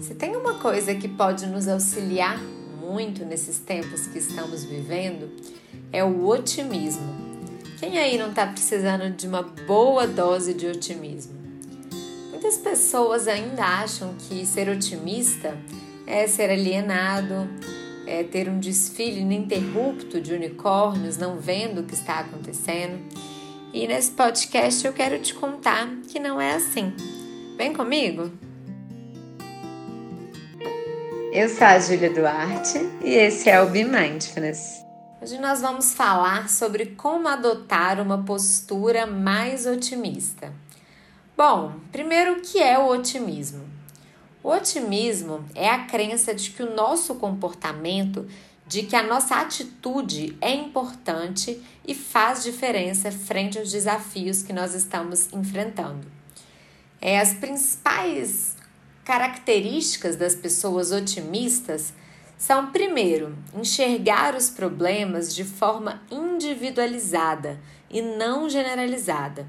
Se tem uma coisa que pode nos auxiliar muito nesses tempos que estamos vivendo, é o otimismo. Quem aí não está precisando de uma boa dose de otimismo? Muitas pessoas ainda acham que ser otimista é ser alienado, é ter um desfile ininterrupto de unicórnios não vendo o que está acontecendo. E nesse podcast eu quero te contar que não é assim. Vem comigo? Eu sou a Júlia Duarte e esse é o Be Mindfulness. Hoje nós vamos falar sobre como adotar uma postura mais otimista. Bom, primeiro o que é o otimismo? O otimismo é a crença de que o nosso comportamento, de que a nossa atitude é importante e faz diferença frente aos desafios que nós estamos enfrentando. É, as principais características das pessoas otimistas são, primeiro, enxergar os problemas de forma individualizada e não generalizada.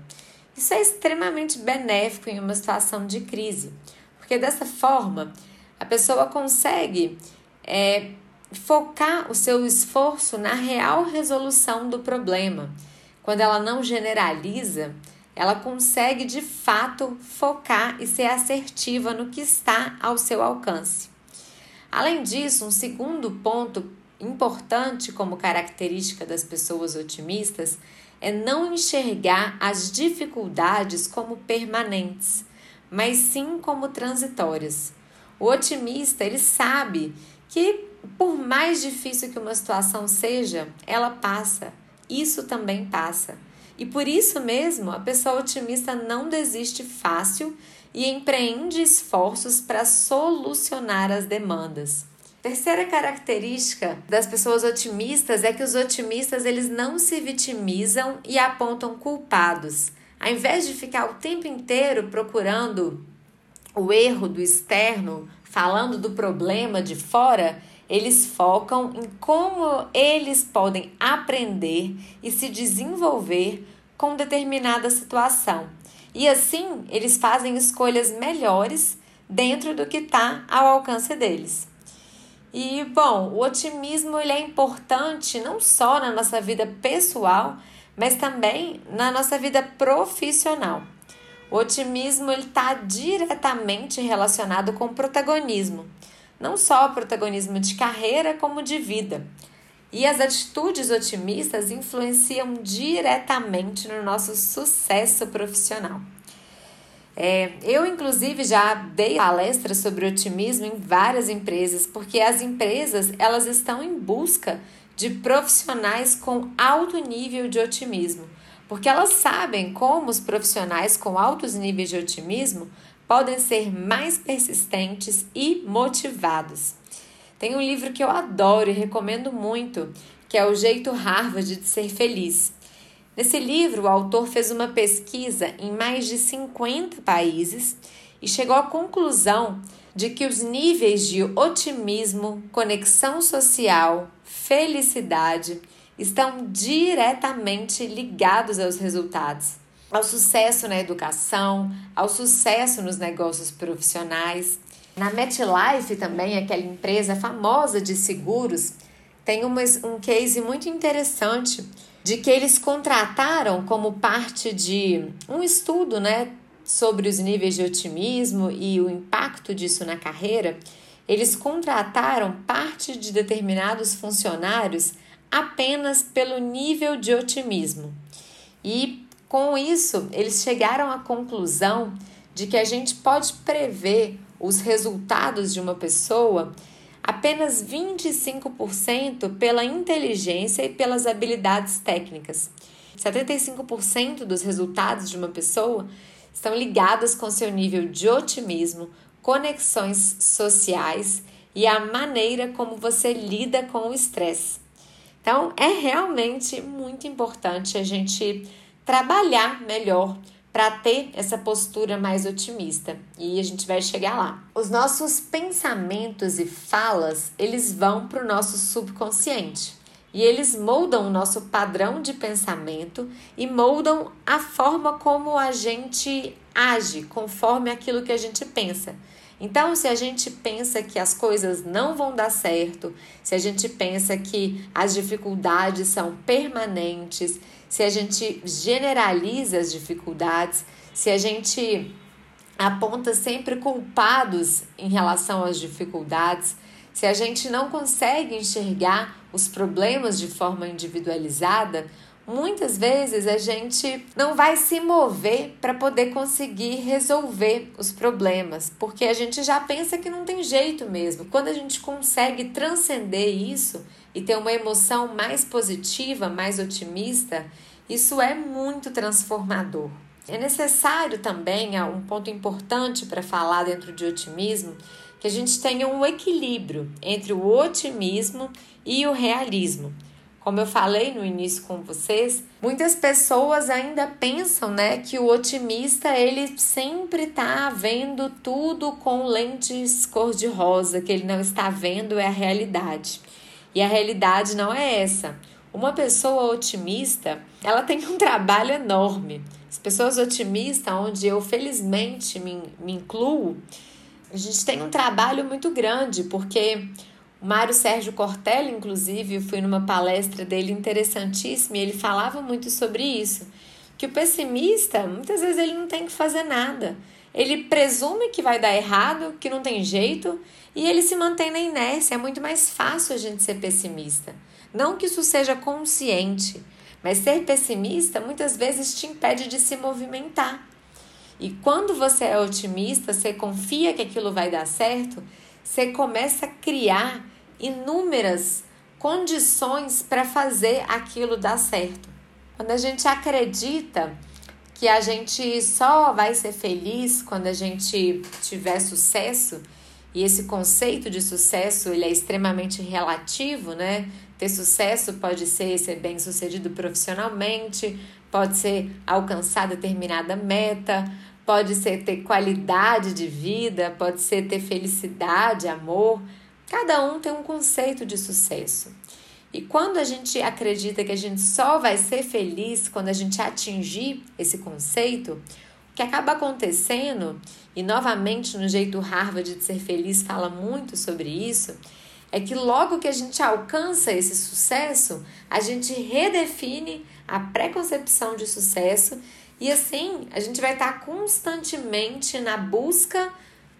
Isso é extremamente benéfico em uma situação de crise, porque dessa forma a pessoa consegue é, focar o seu esforço na real resolução do problema. Quando ela não generaliza, ela consegue de fato focar e ser assertiva no que está ao seu alcance. Além disso, um segundo ponto importante como característica das pessoas otimistas é não enxergar as dificuldades como permanentes, mas sim como transitórias. O otimista, ele sabe que por mais difícil que uma situação seja, ela passa. Isso também passa. E por isso mesmo, a pessoa otimista não desiste fácil e empreende esforços para solucionar as demandas. Terceira característica das pessoas otimistas é que os otimistas eles não se vitimizam e apontam culpados. Ao invés de ficar o tempo inteiro procurando o erro do externo, falando do problema de fora, eles focam em como eles podem aprender e se desenvolver com determinada situação. E assim, eles fazem escolhas melhores dentro do que está ao alcance deles. E bom, o otimismo ele é importante não só na nossa vida pessoal, mas também na nossa vida profissional. O otimismo está diretamente relacionado com o protagonismo não só o protagonismo de carreira, como de vida. E as atitudes otimistas influenciam diretamente no nosso sucesso profissional. É, eu, inclusive, já dei palestras sobre otimismo em várias empresas, porque as empresas elas estão em busca de profissionais com alto nível de otimismo, porque elas sabem como os profissionais com altos níveis de otimismo podem ser mais persistentes e motivados. Tem um livro que eu adoro e recomendo muito, que é O Jeito Harvard de Ser Feliz. Nesse livro, o autor fez uma pesquisa em mais de 50 países e chegou à conclusão de que os níveis de otimismo, conexão social, felicidade estão diretamente ligados aos resultados ao sucesso na educação, ao sucesso nos negócios profissionais. Na MetLife também, aquela empresa famosa de seguros, tem uma, um case muito interessante de que eles contrataram como parte de um estudo, né, sobre os níveis de otimismo e o impacto disso na carreira, eles contrataram parte de determinados funcionários apenas pelo nível de otimismo. E com isso, eles chegaram à conclusão de que a gente pode prever os resultados de uma pessoa apenas 25% pela inteligência e pelas habilidades técnicas. 75% dos resultados de uma pessoa estão ligados com seu nível de otimismo, conexões sociais e a maneira como você lida com o estresse. Então, é realmente muito importante a gente trabalhar melhor para ter essa postura mais otimista. E a gente vai chegar lá. Os nossos pensamentos e falas, eles vão para o nosso subconsciente. E eles moldam o nosso padrão de pensamento e moldam a forma como a gente age conforme aquilo que a gente pensa. Então, se a gente pensa que as coisas não vão dar certo, se a gente pensa que as dificuldades são permanentes, se a gente generaliza as dificuldades, se a gente aponta sempre culpados em relação às dificuldades, se a gente não consegue enxergar os problemas de forma individualizada, muitas vezes a gente não vai se mover para poder conseguir resolver os problemas, porque a gente já pensa que não tem jeito mesmo. Quando a gente consegue transcender isso e ter uma emoção mais positiva, mais otimista, isso é muito transformador. É necessário também, um ponto importante para falar dentro de otimismo, que a gente tenha um equilíbrio entre o otimismo e o realismo. Como eu falei no início com vocês, muitas pessoas ainda pensam, né, que o otimista ele sempre está vendo tudo com lentes cor-de-rosa, que ele não está vendo é a realidade. E a realidade não é essa. Uma pessoa otimista, ela tem um trabalho enorme. As pessoas otimistas, onde eu felizmente me, me incluo, a gente tem um trabalho muito grande, porque Mário Sérgio Cortella, inclusive, eu fui numa palestra dele interessantíssima e ele falava muito sobre isso. Que o pessimista, muitas vezes, ele não tem que fazer nada. Ele presume que vai dar errado, que não tem jeito, e ele se mantém na inércia. É muito mais fácil a gente ser pessimista. Não que isso seja consciente, mas ser pessimista muitas vezes te impede de se movimentar. E quando você é otimista, você confia que aquilo vai dar certo, você começa a criar inúmeras condições para fazer aquilo dar certo. Quando a gente acredita que a gente só vai ser feliz quando a gente tiver sucesso, e esse conceito de sucesso ele é extremamente relativo, né? Ter sucesso pode ser ser bem sucedido profissionalmente, pode ser alcançar determinada meta, pode ser ter qualidade de vida, pode ser ter felicidade, amor. Cada um tem um conceito de sucesso. E quando a gente acredita que a gente só vai ser feliz quando a gente atingir esse conceito, o que acaba acontecendo, e novamente no jeito Harvard de ser feliz fala muito sobre isso, é que logo que a gente alcança esse sucesso, a gente redefine a preconcepção de sucesso e assim a gente vai estar constantemente na busca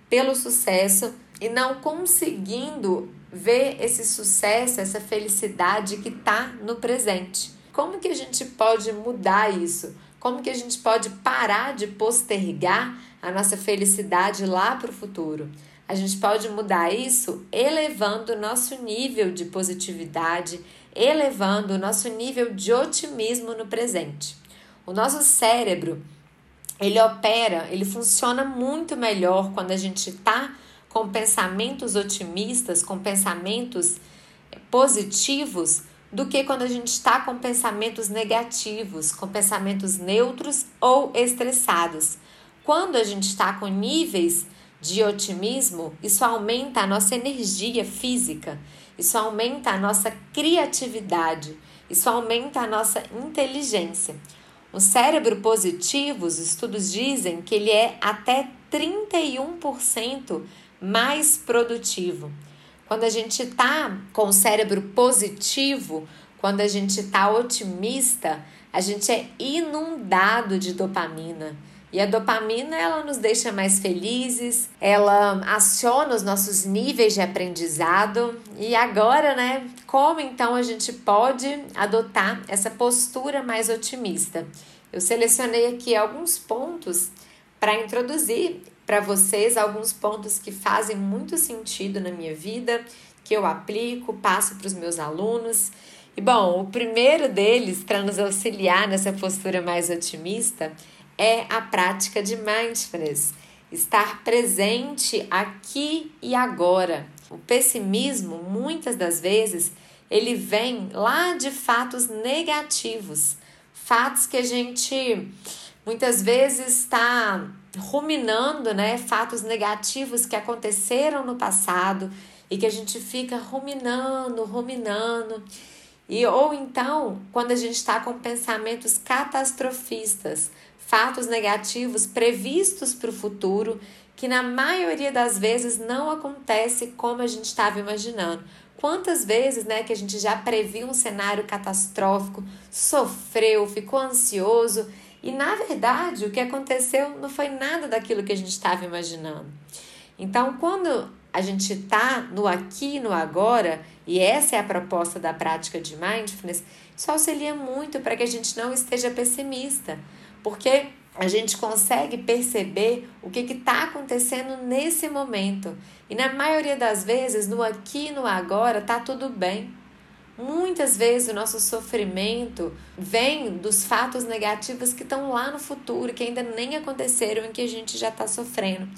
pelo sucesso e não conseguindo ver esse sucesso, essa felicidade que está no presente. Como que a gente pode mudar isso? Como que a gente pode parar de postergar a nossa felicidade lá para o futuro? A gente pode mudar isso elevando o nosso nível de positividade, elevando o nosso nível de otimismo no presente. O nosso cérebro, ele opera, ele funciona muito melhor quando a gente está com pensamentos otimistas, com pensamentos positivos, do que quando a gente está com pensamentos negativos, com pensamentos neutros ou estressados. Quando a gente está com níveis de otimismo, isso aumenta a nossa energia física, isso aumenta a nossa criatividade, isso aumenta a nossa inteligência. O cérebro positivo, os estudos dizem que ele é até 31% mais produtivo. Quando a gente está com o cérebro positivo, quando a gente está otimista, a gente é inundado de dopamina. E a dopamina ela nos deixa mais felizes, ela aciona os nossos níveis de aprendizado. E agora, né, como então a gente pode adotar essa postura mais otimista? Eu selecionei aqui alguns pontos para introduzir para vocês alguns pontos que fazem muito sentido na minha vida, que eu aplico, passo para os meus alunos. E bom, o primeiro deles, para nos auxiliar nessa postura mais otimista, é a prática de mindfulness, estar presente aqui e agora. O pessimismo, muitas das vezes, ele vem lá de fatos negativos, fatos que a gente muitas vezes está ruminando, né, fatos negativos que aconteceram no passado e que a gente fica ruminando, ruminando. E ou então, quando a gente está com pensamentos catastrofistas, fatos negativos previstos para o futuro que na maioria das vezes não acontece como a gente estava imaginando. Quantas vezes, né, que a gente já previu um cenário catastrófico, sofreu, ficou ansioso e na verdade o que aconteceu não foi nada daquilo que a gente estava imaginando. Então, quando a gente está no aqui no agora, e essa é a proposta da prática de mindfulness, isso auxilia muito para que a gente não esteja pessimista, porque a gente consegue perceber o que está acontecendo nesse momento. E na maioria das vezes, no aqui no agora, tá tudo bem. Muitas vezes o nosso sofrimento vem dos fatos negativos que estão lá no futuro, que ainda nem aconteceram e que a gente já está sofrendo.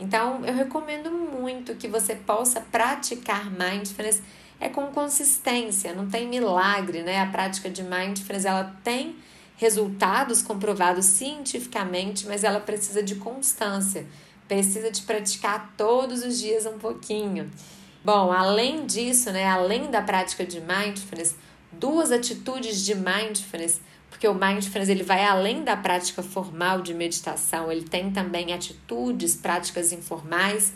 Então, eu recomendo muito que você possa praticar mindfulness é com consistência, não tem milagre, né? A prática de mindfulness, ela tem resultados comprovados cientificamente, mas ela precisa de constância, precisa de praticar todos os dias um pouquinho. Bom, além disso, né, além da prática de mindfulness, duas atitudes de mindfulness, porque o mindfulness ele vai além da prática formal de meditação, ele tem também atitudes, práticas informais,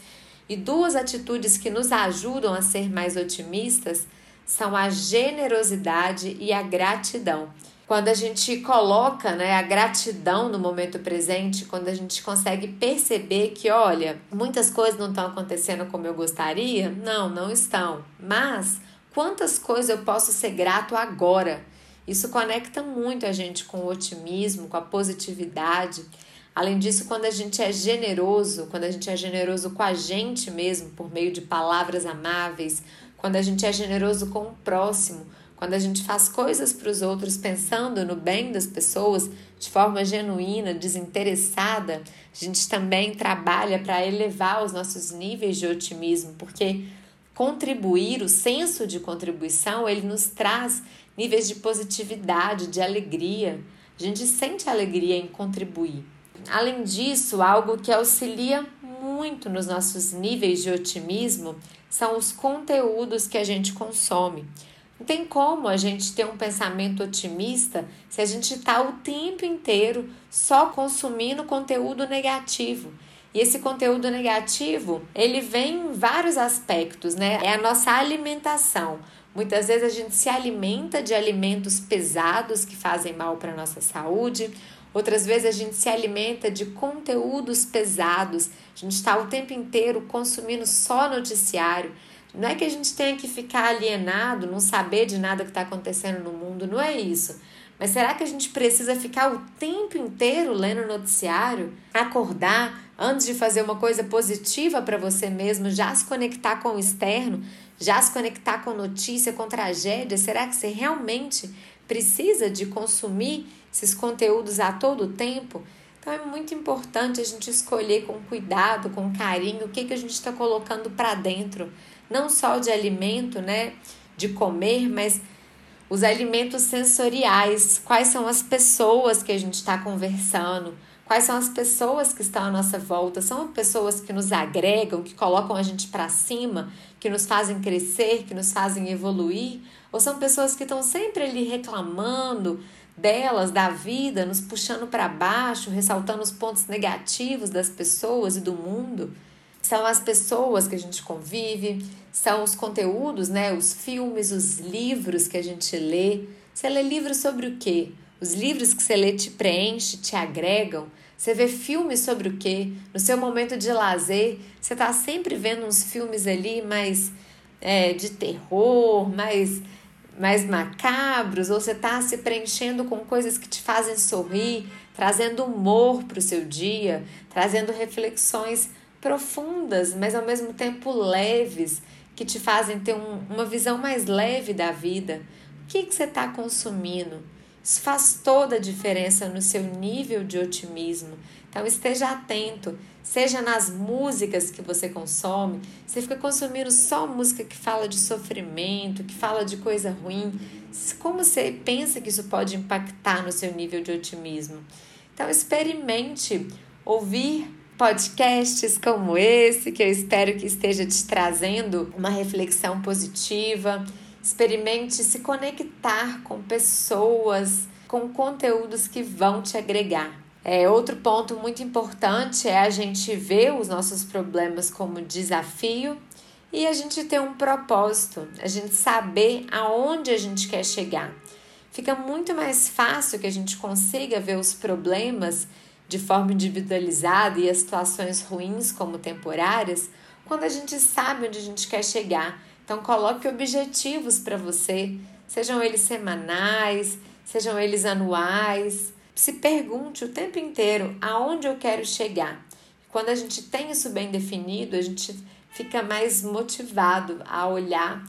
e duas atitudes que nos ajudam a ser mais otimistas são a generosidade e a gratidão quando a gente coloca né, a gratidão no momento presente, quando a gente consegue perceber que, olha, muitas coisas não estão acontecendo como eu gostaria, não, não estão. Mas quantas coisas eu posso ser grato agora? Isso conecta muito a gente com o otimismo, com a positividade. Além disso, quando a gente é generoso, quando a gente é generoso com a gente mesmo, por meio de palavras amáveis, quando a gente é generoso com o próximo, quando a gente faz coisas para os outros pensando no bem das pessoas de forma genuína, desinteressada, a gente também trabalha para elevar os nossos níveis de otimismo, porque contribuir, o senso de contribuição, ele nos traz níveis de positividade, de alegria. A gente sente alegria em contribuir. Além disso, algo que auxilia muito nos nossos níveis de otimismo são os conteúdos que a gente consome. Não tem como a gente ter um pensamento otimista se a gente está o tempo inteiro só consumindo conteúdo negativo. E esse conteúdo negativo, ele vem em vários aspectos, né? É a nossa alimentação. Muitas vezes a gente se alimenta de alimentos pesados que fazem mal para a nossa saúde. Outras vezes a gente se alimenta de conteúdos pesados. A gente está o tempo inteiro consumindo só noticiário. Não é que a gente tenha que ficar alienado, não saber de nada que está acontecendo no mundo, não é isso. Mas será que a gente precisa ficar o tempo inteiro lendo noticiário? Acordar antes de fazer uma coisa positiva para você mesmo, já se conectar com o externo, já se conectar com notícia, com tragédia? Será que você realmente precisa de consumir esses conteúdos a todo tempo? Então é muito importante a gente escolher com cuidado, com carinho, o que, que a gente está colocando para dentro não só de alimento, né, de comer, mas os alimentos sensoriais, quais são as pessoas que a gente está conversando, quais são as pessoas que estão à nossa volta, são pessoas que nos agregam, que colocam a gente para cima, que nos fazem crescer, que nos fazem evoluir, ou são pessoas que estão sempre ali reclamando delas, da vida, nos puxando para baixo, ressaltando os pontos negativos das pessoas e do mundo são as pessoas que a gente convive, são os conteúdos, né? Os filmes, os livros que a gente lê. Você lê livros sobre o quê? Os livros que você lê te preenchem, te agregam. Você vê filmes sobre o quê? No seu momento de lazer, você está sempre vendo uns filmes ali mais é, de terror, mais, mais macabros, ou você está se preenchendo com coisas que te fazem sorrir, trazendo humor para o seu dia, trazendo reflexões profundas, mas ao mesmo tempo leves, que te fazem ter um, uma visão mais leve da vida. O que, que você está consumindo? Isso faz toda a diferença no seu nível de otimismo. Então esteja atento, seja nas músicas que você consome. Você fica consumindo só música que fala de sofrimento, que fala de coisa ruim. Como você pensa que isso pode impactar no seu nível de otimismo? Então experimente ouvir podcasts como esse, que eu espero que esteja te trazendo uma reflexão positiva. Experimente se conectar com pessoas, com conteúdos que vão te agregar. É, outro ponto muito importante é a gente ver os nossos problemas como desafio e a gente ter um propósito, a gente saber aonde a gente quer chegar. Fica muito mais fácil que a gente consiga ver os problemas de forma individualizada e as situações ruins como temporárias quando a gente sabe onde a gente quer chegar. Então coloque objetivos para você, sejam eles semanais, sejam eles anuais. Se pergunte o tempo inteiro aonde eu quero chegar. Quando a gente tem isso bem definido, a gente fica mais motivado a olhar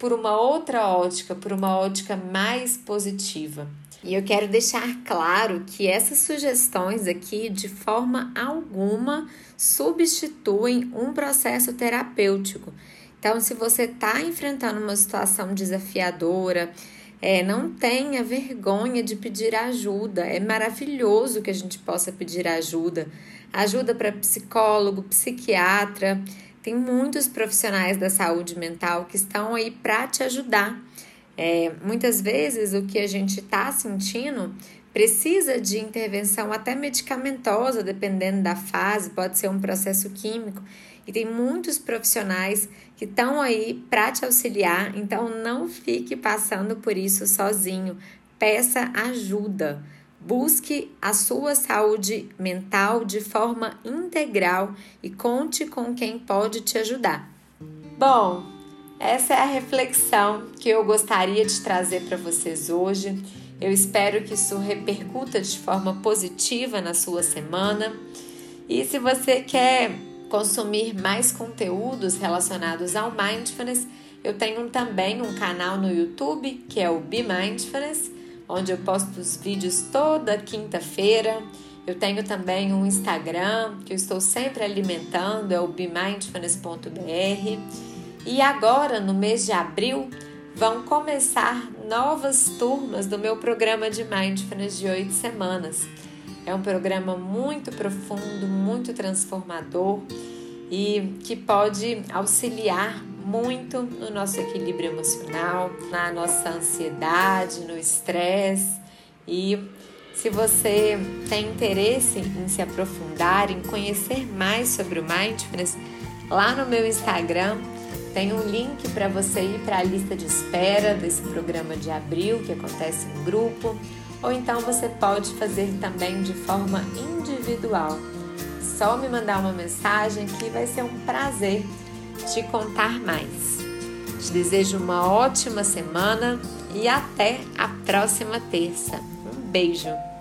por uma outra ótica, por uma ótica mais positiva. E eu quero deixar claro que essas sugestões aqui, de forma alguma, substituem um processo terapêutico. Então, se você está enfrentando uma situação desafiadora, é, não tenha vergonha de pedir ajuda. É maravilhoso que a gente possa pedir ajuda. Ajuda para psicólogo, psiquiatra. Tem muitos profissionais da saúde mental que estão aí para te ajudar. É, muitas vezes o que a gente está sentindo precisa de intervenção até medicamentosa, dependendo da fase, pode ser um processo químico. E tem muitos profissionais que estão aí para te auxiliar, então não fique passando por isso sozinho. Peça ajuda. Busque a sua saúde mental de forma integral e conte com quem pode te ajudar. Bom, essa é a reflexão que eu gostaria de trazer para vocês hoje. Eu espero que isso repercuta de forma positiva na sua semana. E se você quer consumir mais conteúdos relacionados ao mindfulness, eu tenho também um canal no YouTube que é o Be Mindfulness, onde eu posto os vídeos toda quinta-feira. Eu tenho também um Instagram que eu estou sempre alimentando, é o bemindfulness.br. E agora, no mês de abril, vão começar novas turmas do meu programa de Mindfulness de oito semanas. É um programa muito profundo, muito transformador e que pode auxiliar muito no nosso equilíbrio emocional, na nossa ansiedade, no estresse. E se você tem interesse em se aprofundar, em conhecer mais sobre o mindfulness, lá no meu Instagram tem um link para você ir para a lista de espera desse programa de abril que acontece em grupo ou então você pode fazer também de forma individual. Só me mandar uma mensagem que vai ser um prazer te contar mais. Te desejo uma ótima semana e até a próxima terça. Um beijo!